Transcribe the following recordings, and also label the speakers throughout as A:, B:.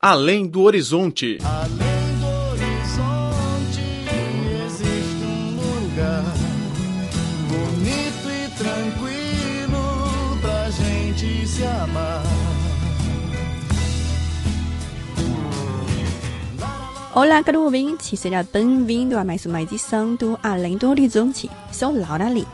A: Além do horizonte.
B: Além do horizonte existe um lugar bonito e tranquilo pra gente se amar.
C: Olá, caro ouvinte, seja bem-vindo a mais uma edição do Além do Horizonte. Sou Laura Lee.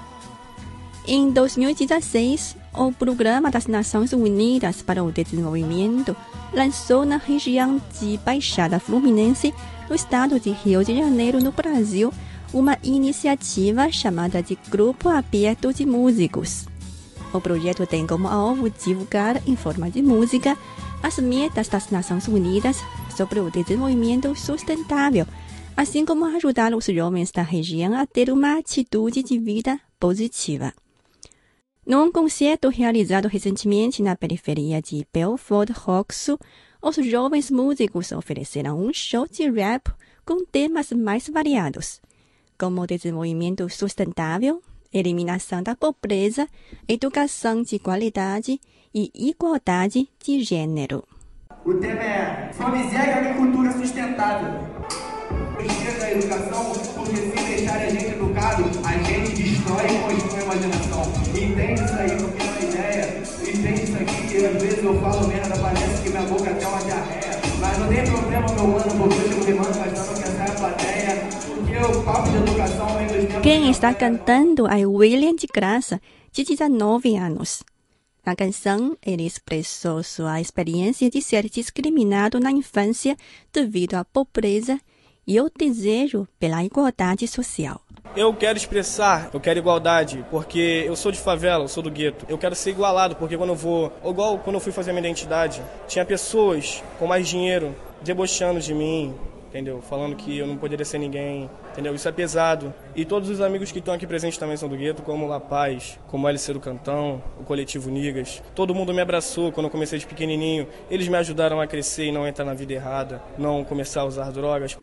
C: Em 2016, o Programa das Nações Unidas para o Desenvolvimento lançou na região de Baixada Fluminense, no estado de Rio de Janeiro, no Brasil, uma iniciativa chamada de Grupo Aberto de Músicos. O projeto tem como alvo divulgar, em forma de música, as metas das Nações Unidas sobre o desenvolvimento sustentável, assim como ajudar os jovens da região a ter uma atitude de vida positiva. Num concerto realizado recentemente na periferia de Belford Roxo, os jovens músicos ofereceram um show de rap com temas mais variados, como desenvolvimento sustentável, eliminação da pobreza, educação de qualidade e igualdade de gênero.
D: O tema é Fome e Agricultura Sustentável. Precisa da educação, porque se deixar a gente educado, a gente destrói e constrói. Entende isso aí, é uma ideia. Entende isso aqui, que às vezes eu falo merda, parece que minha boca é uma diarreia. Mas não tem problema, meu mano, porque eu essa é a plateia. Porque o papo de educação vem dos tempos...
C: Quem está cantando é William de Graça, de 19 anos. Na canção, ele expressou sua experiência de ser discriminado na infância devido à pobreza e o desejo pela igualdade social.
E: Eu quero expressar, eu quero igualdade, porque eu sou de favela, eu sou do gueto. Eu quero ser igualado, porque quando eu vou, igual quando eu fui fazer minha identidade, tinha pessoas com mais dinheiro debochando de mim, entendeu? Falando que eu não poderia ser ninguém, entendeu? Isso é pesado. E todos os amigos que estão aqui presentes também são do gueto, como La Paz, como LC do Cantão, o Coletivo Nigas. Todo mundo me abraçou quando eu comecei de pequenininho. Eles me ajudaram a crescer e não entrar na vida errada, não começar a usar drogas.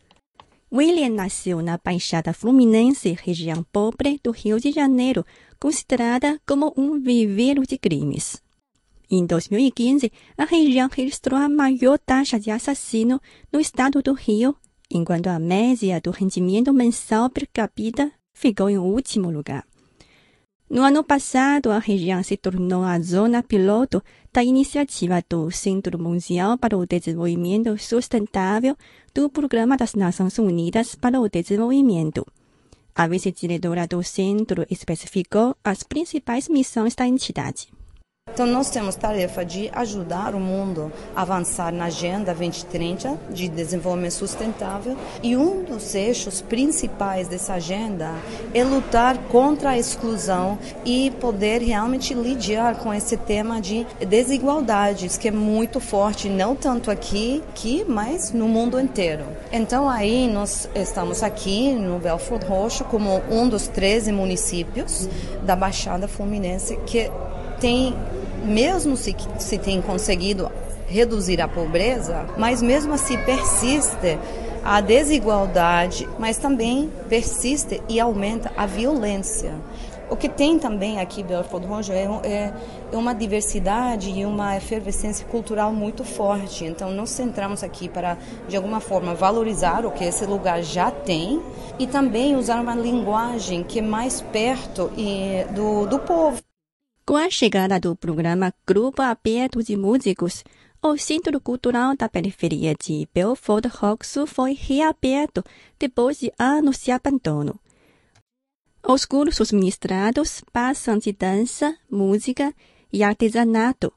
C: William nasceu na Baixada Fluminense, região pobre do Rio de Janeiro, considerada como um viveiro de crimes. Em 2015, a região registrou a maior taxa de assassino no estado do Rio, enquanto a média do rendimento mensal per capita ficou em último lugar. No ano passado, a região se tornou a zona piloto da iniciativa do Centro Mundial para o Desenvolvimento Sustentável do Programa das Nações Unidas para o Desenvolvimento. A vice-diretora do centro especificou as principais missões da entidade.
F: Então, nós temos tarefa de ajudar o mundo a avançar na Agenda 2030 de Desenvolvimento Sustentável e um dos eixos principais dessa agenda é lutar contra a exclusão e poder realmente lidiar com esse tema de desigualdades que é muito forte, não tanto aqui, aqui mas no mundo inteiro. Então, aí nós estamos aqui no Belford Roxo como um dos 13 municípios da Baixada Fluminense que tem, mesmo se, se tem conseguido reduzir a pobreza, mas mesmo assim persiste a desigualdade, mas também persiste e aumenta a violência. O que tem também aqui em Belford Roxo é, é, é, uma diversidade e uma efervescência cultural muito forte. Então, nós centramos aqui para, de alguma forma, valorizar o que esse lugar já tem e também usar uma linguagem que é mais perto do, do povo.
C: Com a chegada do programa Grupo Aberto de Músicos, o Centro Cultural da Periferia de Belford Roxo foi reaberto depois de anos de abandono. Os cursos ministrados passam de dança, música e artesanato.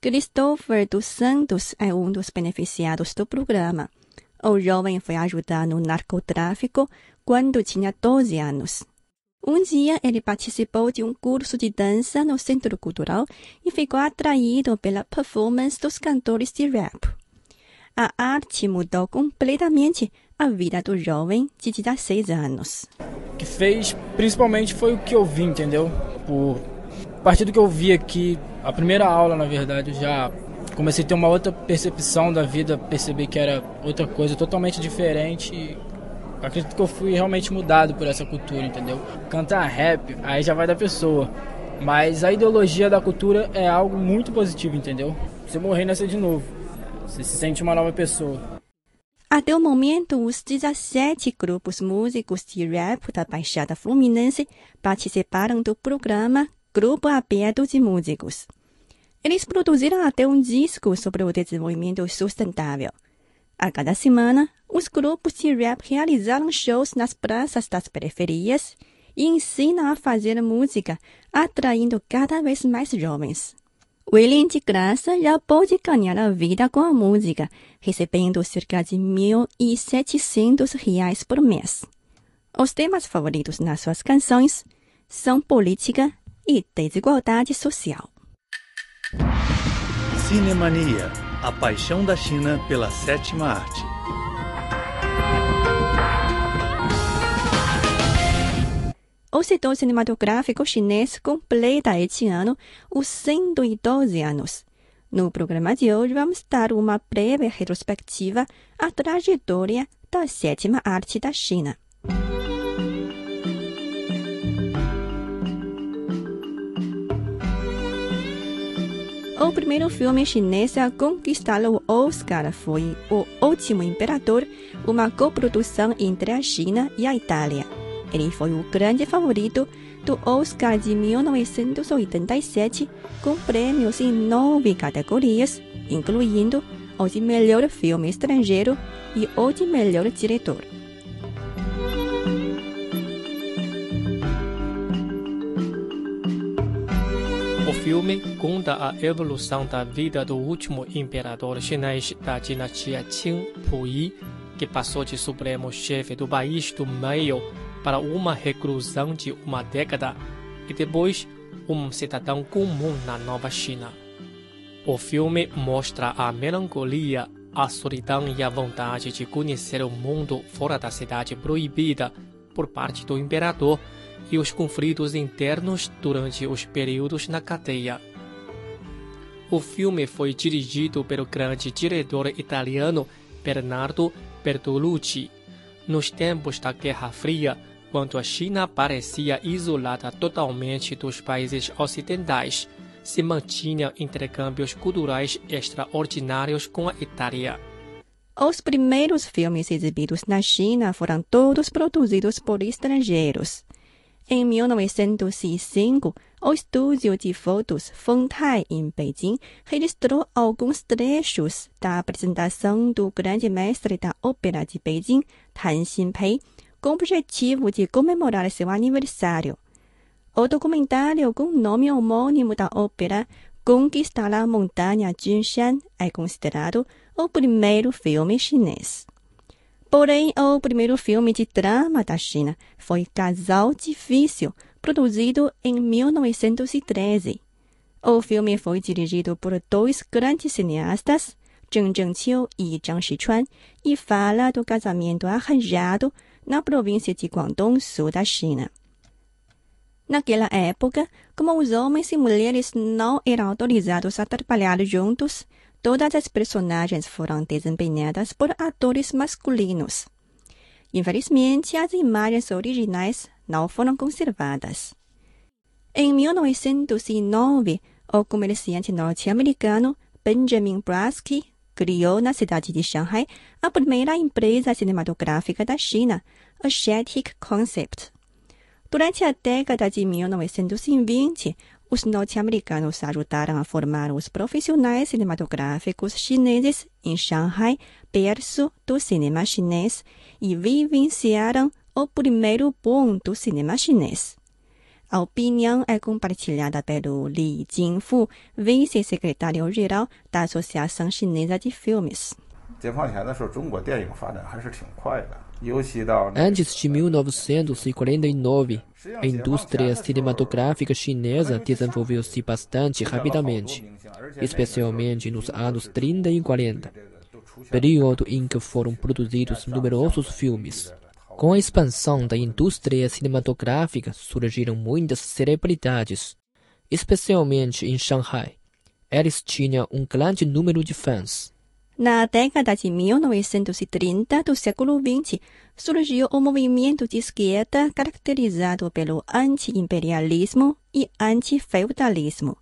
C: Christopher dos Santos é um dos beneficiados do programa. O jovem foi ajudar no narcotráfico quando tinha 12 anos. Um dia ele participou de um curso de dança no Centro Cultural e ficou atraído pela performance dos cantores de rap. A arte mudou completamente a vida do jovem de 16 anos.
G: O que fez, principalmente, foi o que eu vi, entendeu? Por a partir do que eu vi aqui, a primeira aula, na verdade, eu já comecei a ter uma outra percepção da vida, perceber que era outra coisa totalmente diferente. E acredito que eu fui realmente mudado por essa cultura, entendeu? Cantar rap, aí já vai da pessoa. Mas a ideologia da cultura é algo muito positivo, entendeu? Eu morrer, nascer de novo. Você se sente uma nova pessoa.
C: Até o momento, os 17 grupos músicos de rap da Baixada Fluminense participaram do programa Grupo Aberto de Músicos. Eles produziram até um disco sobre o desenvolvimento sustentável. A cada semana, os grupos de rap realizaram shows nas praças das periferias e ensinam a fazer música, atraindo cada vez mais jovens. William de Graça já pode ganhar a vida com a música, recebendo cerca de 1.700 reais por mês. Os temas favoritos nas suas canções são política e desigualdade social.
B: Cinemania, a paixão da China pela sétima arte.
C: O setor cinematográfico chinês completa este ano os 112 anos. No programa de hoje, vamos dar uma breve retrospectiva à trajetória da sétima arte da China. O primeiro filme chinês a conquistar o Oscar foi O Último Imperador, uma coprodução entre a China e a Itália. Ele foi o grande favorito do Oscar de 1987, com prêmios em nove categorias, incluindo o de melhor filme estrangeiro e o de melhor diretor.
H: Filme conta a evolução da vida do último imperador chinês da dinastia Qing, Puyi, que passou de supremo chefe do país do meio para uma reclusão de uma década e depois um cidadão comum na Nova China. O filme mostra a melancolia, a solidão e a vontade de conhecer o mundo fora da cidade proibida por parte do imperador e os conflitos internos durante os períodos na cadeia. O filme foi dirigido pelo grande diretor italiano Bernardo Bertolucci. Nos tempos da Guerra Fria, quando a China parecia isolada totalmente dos países ocidentais, se mantinha intercâmbios culturais extraordinários com a Itália.
C: Os primeiros filmes exibidos na China foram todos produzidos por estrangeiros. Em 1905, o estúdio de fotos Fengtai, em Beijing, registrou alguns trechos da apresentação do grande mestre da ópera de Beijing, Tan Xinpei, com o objetivo de comemorar seu aniversário. O documentário com nome homônimo da ópera, Conquistar a Montanha Junshan, é considerado o primeiro filme chinês. Porém, o primeiro filme de drama da China foi Casal Difícil, produzido em 1913. O filme foi dirigido por dois grandes cineastas, Zheng Zhengqiu e Zhang Shichuan, e fala do casamento arranjado na província de Guangdong, sul da China. Naquela época, como os homens e mulheres não eram autorizados a trabalhar juntos, todas as personagens foram desempenhadas por atores masculinos. Infelizmente, as imagens originais não foram conservadas. Em 1909, o comerciante norte-americano Benjamin Brasky criou na cidade de Shanghai a primeira empresa cinematográfica da China, a Shetic Concept. Durante a década de 1920, os norte-americanos ajudaram a formar os profissionais cinematográficos chineses em Shanghai, berço do cinema chinês, e vivenciaram o primeiro boom do cinema chinês. A opinião é compartilhada pelo Li Jingfu, vice-secretário-geral da Associação Chinesa de Filmes.
I: Antes de 1949, a indústria cinematográfica chinesa desenvolveu-se bastante rapidamente, especialmente nos anos 30 e 40, período em que foram produzidos numerosos filmes. Com a expansão da indústria cinematográfica, surgiram muitas celebridades, especialmente em Shanghai. Eles tinham um grande número de fãs.
C: Na década de 1930 do século XX, surgiu o movimento de esquerda caracterizado pelo anti-imperialismo e anti-feudalismo.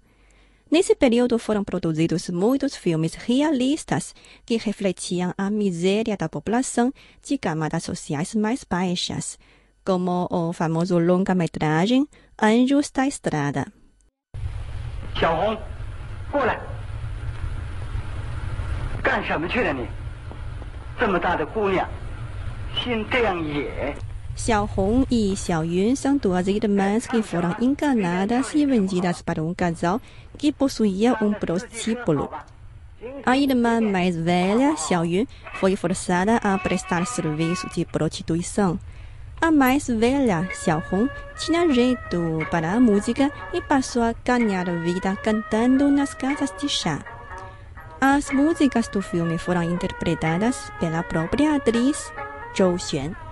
C: Nesse período foram produzidos muitos filmes realistas que refletiam a miséria da população de camadas sociais mais baixas, como o famoso longa-metragem Anjos da Estrada.
J: 小红，过来， 干什么去了你？这么大的姑娘，心这样野。
C: Xiao Hong e Xiao Yun são duas irmãs que foram enganadas e vendidas para um casal que possuía um prostíbulo. A irmã mais velha, Xiao Yun, foi forçada a prestar serviço de prostituição. A mais velha, Xiao Hong, tinha jeito para a música e passou a ganhar vida cantando nas casas de chá. As músicas do filme foram interpretadas pela própria atriz Zhou Xuan.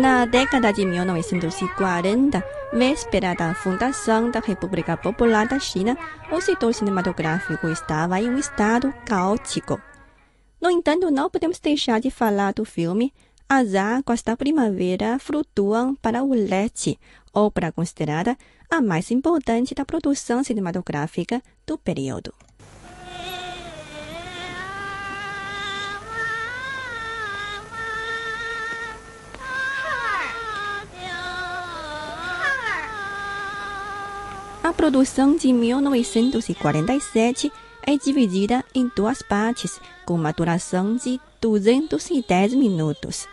C: Na década de 1940, véspera da fundação da República Popular da China, o setor cinematográfico estava em um estado caótico. No entanto, não podemos deixar de falar do filme As Águas da Primavera Flutuam para o Leste, obra considerada a mais importante da produção cinematográfica do período. A produção de 1947 é dividida em duas partes, com uma duração de 210 minutos.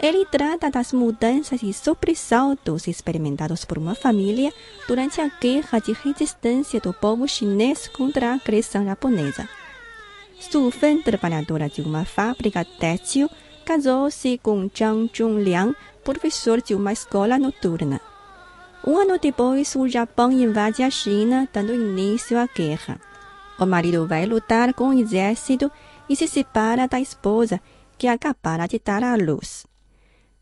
C: Ele trata das mudanças e sobressaltos experimentados por uma família durante a guerra de resistência do povo chinês contra a agressão japonesa. Su Fen, trabalhadora de uma fábrica têxtil, casou-se com Zhang Zhongliang, professor de uma escola noturna. Um ano depois, o Japão invade a China, dando início à guerra. O marido vai lutar com o exército e se separa da esposa, que acabara de dar à luz.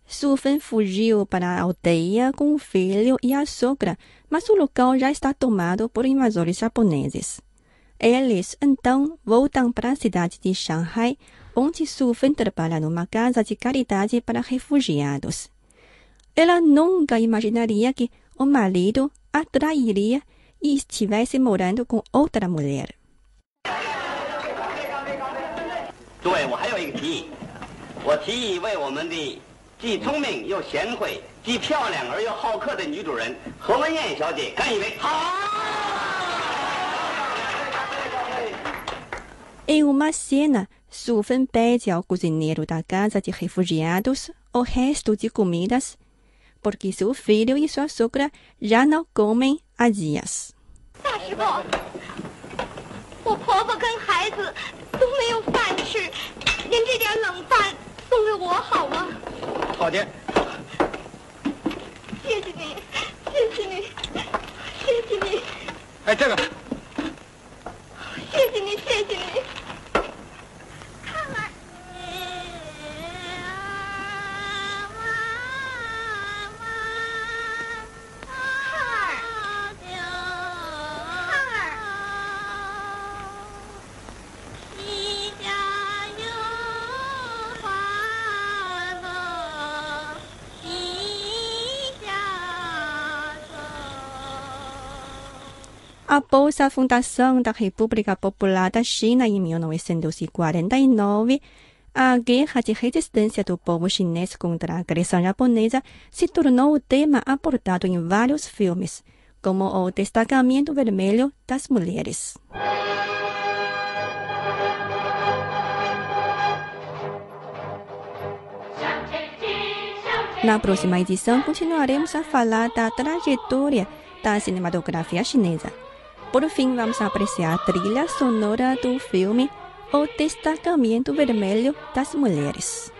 C: Su Fen fugiu para a aldeia com o filho e a sogra, mas o local já está tomado por invasores japoneses. Eles, então, voltam para a cidade de Shanghai, onde Su Fen trabalha numa casa de caridade para refugiados. Ela nunca imaginaria que o marido a trairia e estivesse morando com outra mulher. Em uma cena, Suven pede ao cozinheiro da casa de refugiados o resto de comidas porque seu filho e sua sogra já não comem há dias. A fundação da República Popular da China em 1949, a guerra de resistência do povo chinês contra a agressão japonesa se tornou o tema abordado em vários filmes, como o Destacamento Vermelho das Mulheres. Na próxima edição, continuaremos a falar da trajetória da cinematografia chinesa. Por fim, vamos apreciar a trilha sonora do filme O Destacamento Vermelho das Mulheres.